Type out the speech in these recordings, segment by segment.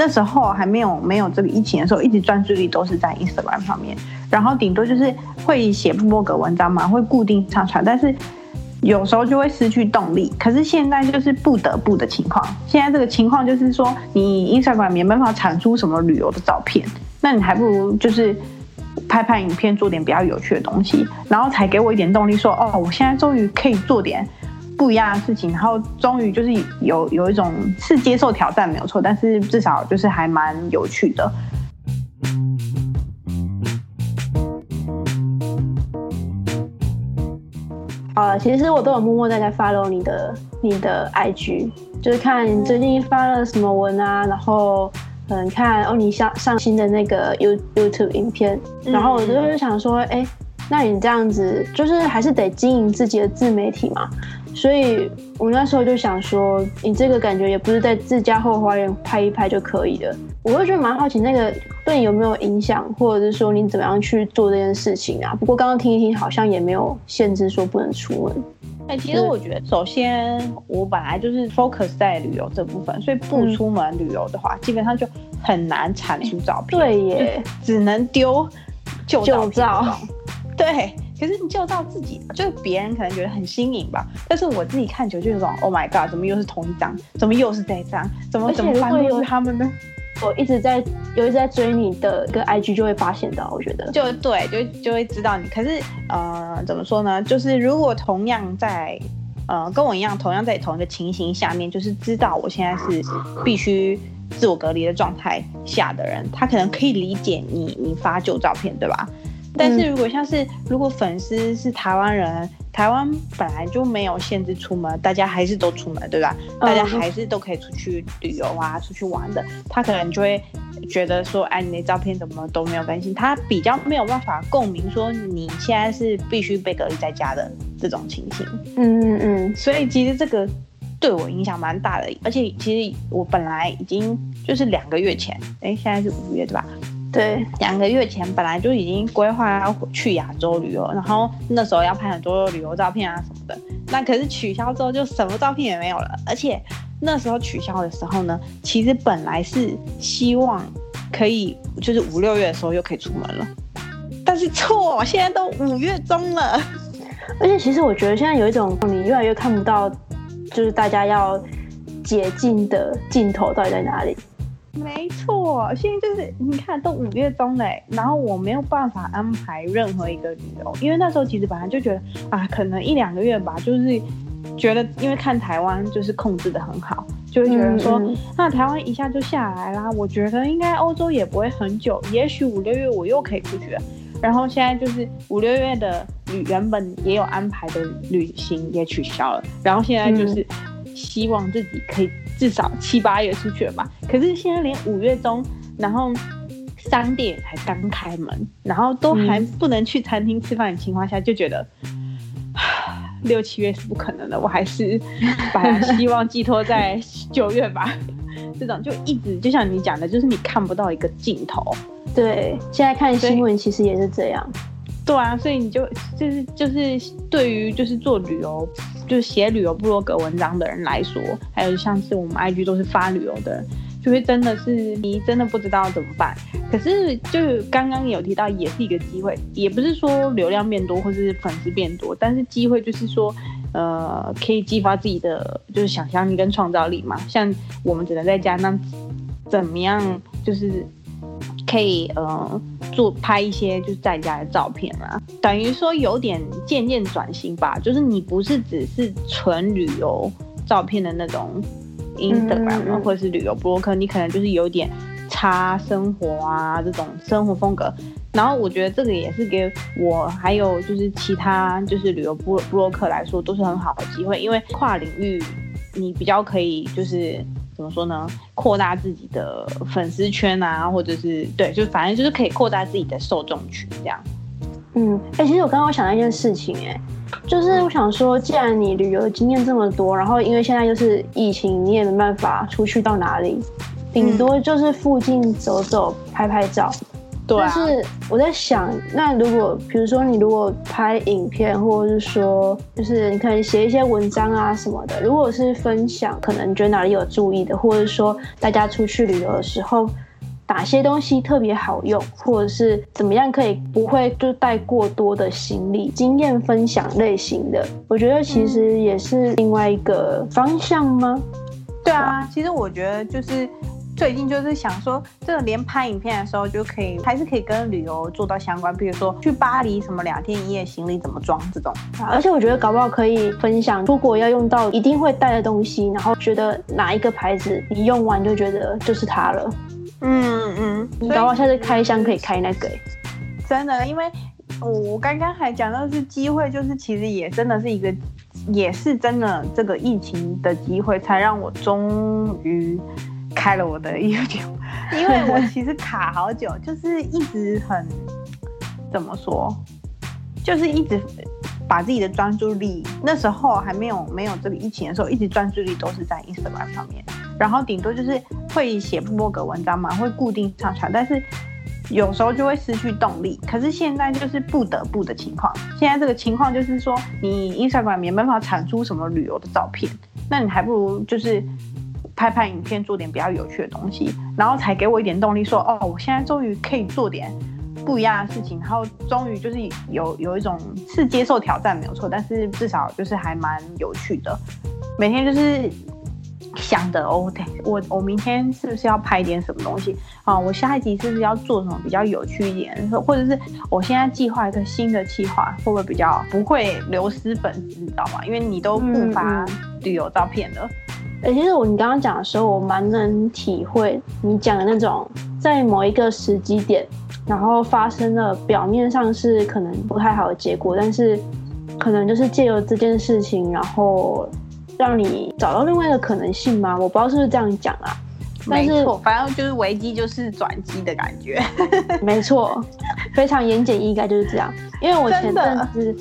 那时候还没有没有这个疫情的时候，一直专注力都是在 Instagram 上面，然后顶多就是会写部落格文章嘛，会固定上传，但是有时候就会失去动力。可是现在就是不得不的情况，现在这个情况就是说，你 Instagram 没办法产出什么旅游的照片，那你还不如就是拍拍影片，做点比较有趣的东西，然后才给我一点动力，说哦，我现在终于可以做点。不一样的事情，然后终于就是有有一种是接受挑战没有错，但是至少就是还蛮有趣的。啊，其实我都有默默在在 follow 你的你的 IG，就是看你最近发了什么文啊，然后嗯看哦你上上新的那个 You YouTube 影片，然后我就是想说，哎，那你这样子就是还是得经营自己的自媒体嘛。所以我那时候就想说，你这个感觉也不是在自家后花园拍一拍就可以的。我会觉得蛮好奇，那个对你有没有影响，或者是说你怎么样去做这件事情啊？不过刚刚听一听，好像也没有限制说不能出门。哎，其实我觉得，首先我本来就是 focus 在旅游这部分，所以不出门旅游的话，基本上就很难产出照片。对耶，只能丢旧照。对。可是你就到自己，就是别人可能觉得很新颖吧，但是我自己看球就有种 Oh my God，怎么又是同一张？怎么又是这张？怎么怎么翻又是他们呢？我一直在有一直在追你的跟 IG 就会发现到，我觉得就对，就就会知道你。可是呃，怎么说呢？就是如果同样在呃跟我一样，同样在同一个情形下面，就是知道我现在是必须自我隔离的状态下的人，他可能可以理解你你发旧照片，对吧？但是如果像是如果粉丝是台湾人，台湾本来就没有限制出门，大家还是都出门，对吧？大家还是都可以出去旅游啊，出去玩的。他可能就会觉得说，哎，你的照片怎么都没有更新？他比较没有办法共鸣，说你现在是必须被隔离在家的这种情形。嗯嗯嗯。所以其实这个对我影响蛮大的，而且其实我本来已经就是两个月前，哎，现在是五月对吧？对，两个月前本来就已经规划要去亚洲旅游，然后那时候要拍很多旅游照片啊什么的。那可是取消之后就什么照片也没有了。而且那时候取消的时候呢，其实本来是希望可以就是五六月的时候又可以出门了，但是错，现在都五月中了。而且其实我觉得现在有一种你越来越看不到，就是大家要解禁的尽头到底在哪里。没错，现在就是你看都五月中嘞，然后我没有办法安排任何一个旅游，因为那时候其实本来就觉得啊，可能一两个月吧，就是觉得因为看台湾就是控制的很好，就会觉得说那台湾一下就下来啦，我觉得应该欧洲也不会很久，也许五六月我又可以出去了。然后现在就是五六月的旅原本也有安排的旅行也取消了，然后现在就是希望自己可以。至少七八月出去了吧？可是现在连五月中，然后商店才刚开门，然后都还不能去餐厅吃饭的情况下，就觉得 六七月是不可能的。我还是把希望寄托在九月吧。这种就一直就像你讲的，就是你看不到一个尽头。对，现在看新闻其实也是这样。对啊，所以你就就是就是对于就是做旅游。就是写旅游部落格文章的人来说，还有像是我们 IG 都是发旅游的人，就会真的是你真的不知道怎么办。可是就刚刚有提到，也是一个机会，也不是说流量变多或是粉丝变多，但是机会就是说，呃，可以激发自己的就是想象力跟创造力嘛。像我们只能在家，那怎么样就是。可以呃做拍一些就是在家的照片啊，等于说有点渐渐转型吧，就是你不是只是纯旅游照片的那种 Instagram 或者是旅游博客，你可能就是有点差生活啊这种生活风格。然后我觉得这个也是给我还有就是其他就是旅游博博客来说都是很好的机会，因为跨领域你比较可以就是。怎么说呢？扩大自己的粉丝圈啊，或者是对，就反正就是可以扩大自己的受众群这样。嗯，哎，其实我刚刚想到一件事情，哎，就是我想说，既然你旅游经验这么多，然后因为现在就是疫情，你也没办法出去到哪里，顶多就是附近走走、拍拍照。对啊但是我在想，那如果比如说你如果拍影片，或者是说就是你可能写一些文章啊什么的，如果是分享，可能你觉得哪里有注意的，或者说大家出去旅游的时候。哪些东西特别好用，或者是怎么样可以不会就带过多的行李？经验分享类型的，我觉得其实也是另外一个方向吗？对啊，其实我觉得就是最近就是想说，这个连拍影片的时候就可以，还是可以跟旅游做到相关，比如说去巴黎什么两天一夜行李怎么装这种。而且我觉得搞不好可以分享出国要用到一定会带的东西，然后觉得哪一个牌子你用完就觉得就是它了。嗯嗯，你搞不好下次开箱可以开那个、欸。真的，因为我我刚刚还讲到是机会，就是其实也真的是一个，也是真的这个疫情的机会，才让我终于开了我的 YouTube，因为我其实卡好久，就是一直很怎么说，就是一直把自己的专注力，那时候还没有没有这个疫情的时候，一直专注力都是在 Instagram 上面，然后顶多就是会写部落格文章嘛，会固定上传，但是有时候就会失去动力。可是现在就是不得不的情况，现在这个情况就是说，你 Instagram 没办法产出什么旅游的照片，那你还不如就是拍拍影片，做点比较有趣的东西，然后才给我一点动力说，哦，我现在终于可以做点。不一样的事情，然后终于就是有有一种是接受挑战没有错，但是至少就是还蛮有趣的。每天就是想的哦，对我我明天是不是要拍点什么东西啊？我下一集是不是要做什么比较有趣一点？或者是我现在计划一个新的计划，会不会比较不会流失粉丝，你知道吗？因为你都不发旅游照片了。哎、其实我你刚刚讲的时候，我蛮能体会你讲的那种，在某一个时机点，然后发生了表面上是可能不太好的结果，但是可能就是借由这件事情，然后让你找到另外一个可能性吗？我不知道是不是这样讲啊。但是反正就是危机就是转机的感觉。没错，非常言简意赅就是这样。因为我前阵子，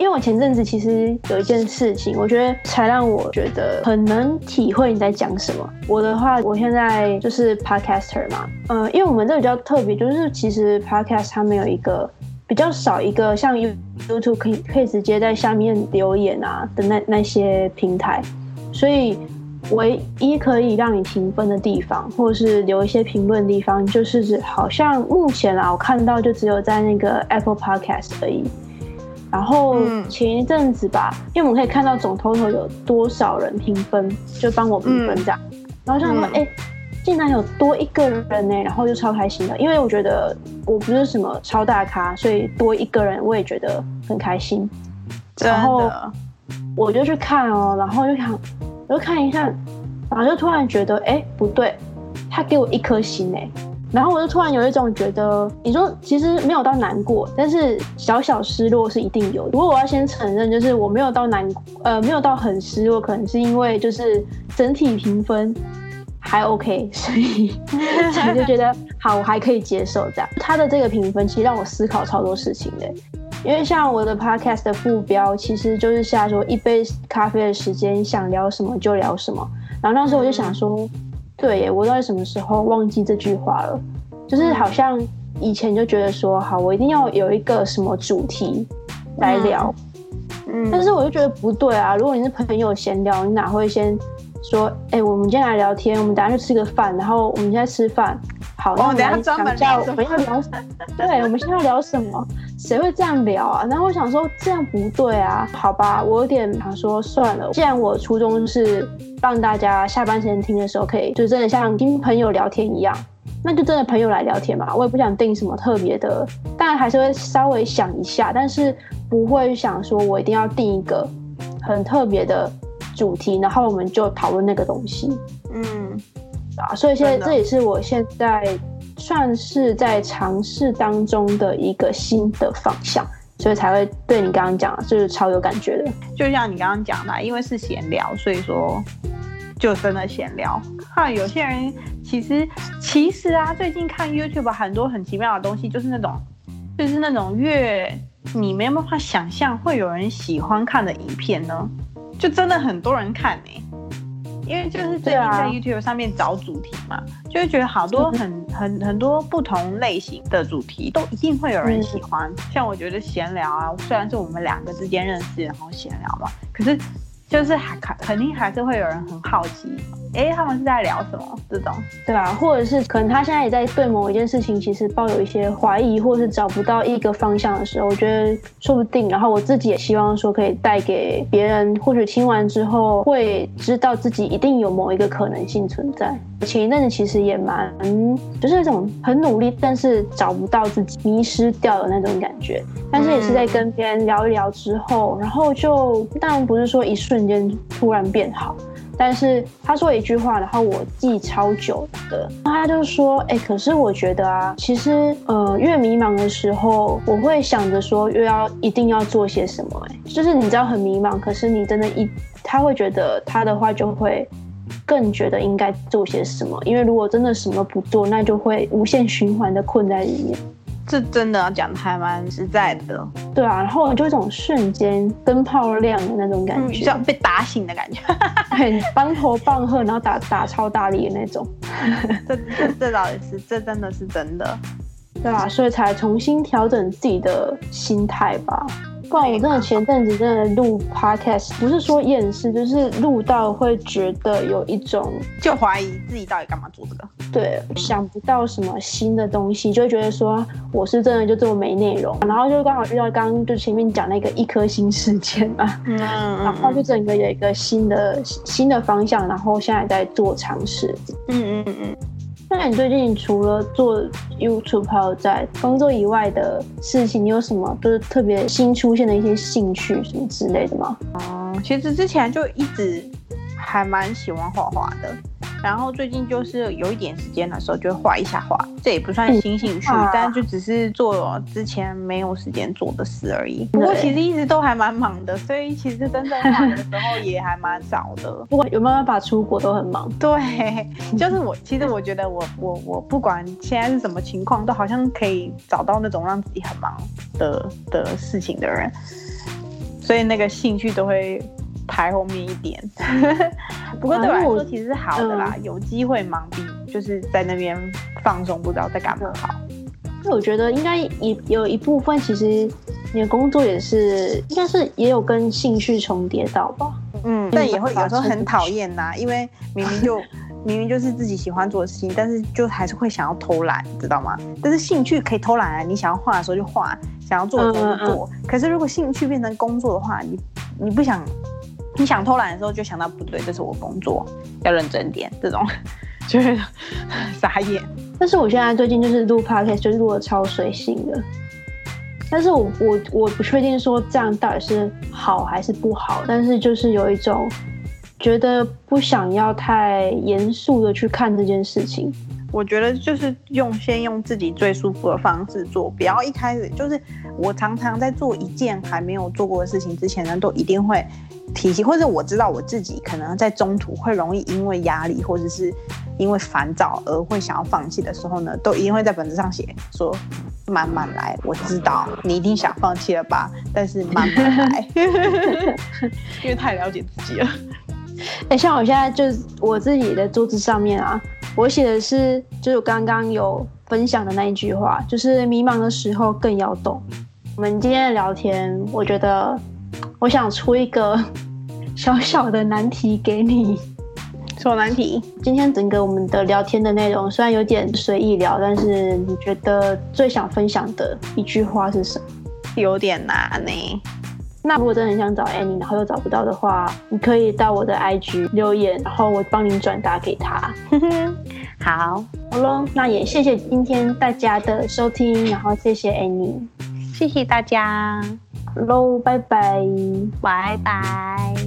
因为我前阵子其实有一件事情，我觉得才让我觉得很能体会你在讲什么。我的话，我现在就是 podcaster 嘛，呃，因为我们这比较特别，就是其实 podcast 它没有一个比较少一个像 YouTube 可以可以直接在下面留言啊的那那些平台，所以。唯一可以让你评分的地方，或是留一些评论的地方，就是好像目前啊，我看到就只有在那个 Apple Podcast 而已。然后前一阵子吧，因为我们可以看到总 total 有多少人评分，就帮我评分这样。然后想说，哎、竟然有多一个人呢、然后就超开心的，因为我觉得我不是什么超大咖，所以多一个人我也觉得很开心。然后我就去看哦，然后就想。我就看一下，然后就突然觉得，哎，不对，他给我一颗星哎，然后我就突然有一种觉得，你说其实没有到难过，但是小小失落是一定有。如果我要先承认，就是我没有到难，呃，没有到很失落，可能是因为就是整体评分还 OK，所 以所以就觉得好，我还可以接受这样。他的这个评分其实让我思考超多事情的。因为像我的 podcast 的副标，其实就是下说一杯咖啡的时间，想聊什么就聊什么。然后那时我就想说，对耶，我到底什么时候忘记这句话了？就是好像以前就觉得说，好，我一定要有一个什么主题来聊。嗯，但是我就觉得不对啊。如果你是朋友闲聊，你哪会先说，哎，我们今天来聊天，我们等下去吃个饭，然后我们现在吃饭。好，那我们来专门聊我们要聊什么？对，我们现在要聊什么？谁会这样聊啊？然后我想说这样不对啊，好吧，我有点想说算了。既然我初衷是让大家下班时间听的时候可以，就真的像听朋友聊天一样，那就真的朋友来聊天嘛。我也不想定什么特别的，当然还是会稍微想一下，但是不会想说我一定要定一个很特别的主题，然后我们就讨论那个东西。嗯，啊，所以现在这也是我现在。算是在尝试当中的一个新的方向，所以才会对你刚刚讲，就是超有感觉的。就像你刚刚讲的，因为是闲聊，所以说就真的闲聊。看有些人其实其实啊，最近看 YouTube 很多很奇妙的东西，就是那种就是那种越你没有办法想象会有人喜欢看的影片呢，就真的很多人看呢、因为就是最近在 YouTube 上面找主题嘛，就会觉得好多很很很多不同类型的主题都一定会有人喜欢。像我觉得闲聊啊，虽然是我们两个之间认识然后闲聊嘛，可是就是还肯肯定还是会有人很好奇。哎，他们是在聊什么？这种对吧？或者是可能他现在也在对某一件事情，其实抱有一些怀疑，或是找不到一个方向的时候，我觉得说不定。然后我自己也希望说，可以带给别人，或许听完之后会知道自己一定有某一个可能性存在。前一阵子其实也蛮，就是那种很努力，但是找不到自己，迷失掉的那种感觉。但是也是在跟别人聊一聊之后，然后就当然不是说一瞬间突然变好。但是他说一句话，然后我记超久的，他就说：“哎，可是我觉得啊，其实呃，越迷茫的时候，我会想着说，越要一定要做些什么。哎，就是你知道很迷茫，可是你真的，一他会觉得他的话就会更觉得应该做些什么，因为如果真的什么不做，那就会无限循环的困在里面。”是真的讲的还蛮实在的，对啊，然后就一种瞬间灯泡亮的那种感觉，像被打醒的感觉，很当头棒喝，然后打打超大力的那种，这这这倒也是，这真的是真的，对吧？所以才重新调整自己的心态吧。不然我真的前阵子真的录 podcast，不是说厌世，就是录到会觉得有一种就怀疑自己到底干嘛做这个，对，想不到什么新的东西，就会觉得说我是真的就这么没内容，然后就刚好遇到刚刚就前面讲那个一颗星事件嘛，嗯，然后就整个有一个新的新的方向，然后现在在做尝试，嗯嗯嗯。那你最近除了做 YouTube 还有在工作以外的事情，你有什么就是特别新出现的一些兴趣什么之类的吗？哦，其实之前就一直还蛮喜欢画画的。然后最近就是有一点时间的时候，就会画一下画，这也不算新兴趣，但就只是做之前没有时间做的事而已。不过其实一直都还蛮忙的，所以其实真正忙的时候也还蛮少的。不过有没有办法出国都很忙。对，就是我，其实我觉得我我我不管现在是什么情况，都好像可以找到那种让自己很忙的的事情的人，所以那个兴趣都会。排后面一点，不过对我来说其实是好的啦，有机会忙比就是在那边放松不知道在干嘛好。那我觉得应该也有一部分，其实你的工作也是应该是也有跟兴趣重叠到吧？嗯，但也会有时候很讨厌呐，因为明明就 明明就是自己喜欢做的事情，但是就还是会想要偷懒，知道吗？但是兴趣可以偷懒啊，你想要画的时候就画，想要做的时候就做。可是如果兴趣变成工作的话，你你不想。你想偷懒的时候就想到不对，这是我工作，要认真点。这种就是 傻眼。但是我现在最近就是录 podcast，就是录的超随性的。但是我我我不确定说这样到底是好还是不好。但是就是有一种觉得不想要太严肃的去看这件事情。我觉得就是用先用自己最舒服的方式做，不要一开始就是我常常在做一件还没有做过的事情之前呢，都一定会提醒，或者我知道我自己可能在中途会容易因为压力或者是因为烦躁而会想要放弃的时候呢，都一定会在本子上写说慢慢来。我知道你一定想放弃了吧，但是慢慢来，因为太了解自己了。哎，像我现在就是我自己的桌子上面啊。我写的是，就是刚刚有分享的那一句话，就是迷茫的时候更要动。我们今天的聊天，我觉得我想出一个小小的难题给你。什么难题？今天整个我们的聊天的内容虽然有点随意聊，但是你觉得最想分享的一句话是什么？有点难呢。那如果真的很想找 Annie，然后又找不到的话，你可以到我的 IG 留言，然后我帮你转达给他。好，好喽，那也谢谢今天大家的收听，然后谢谢 Annie，谢谢大家，喽，拜拜，拜拜。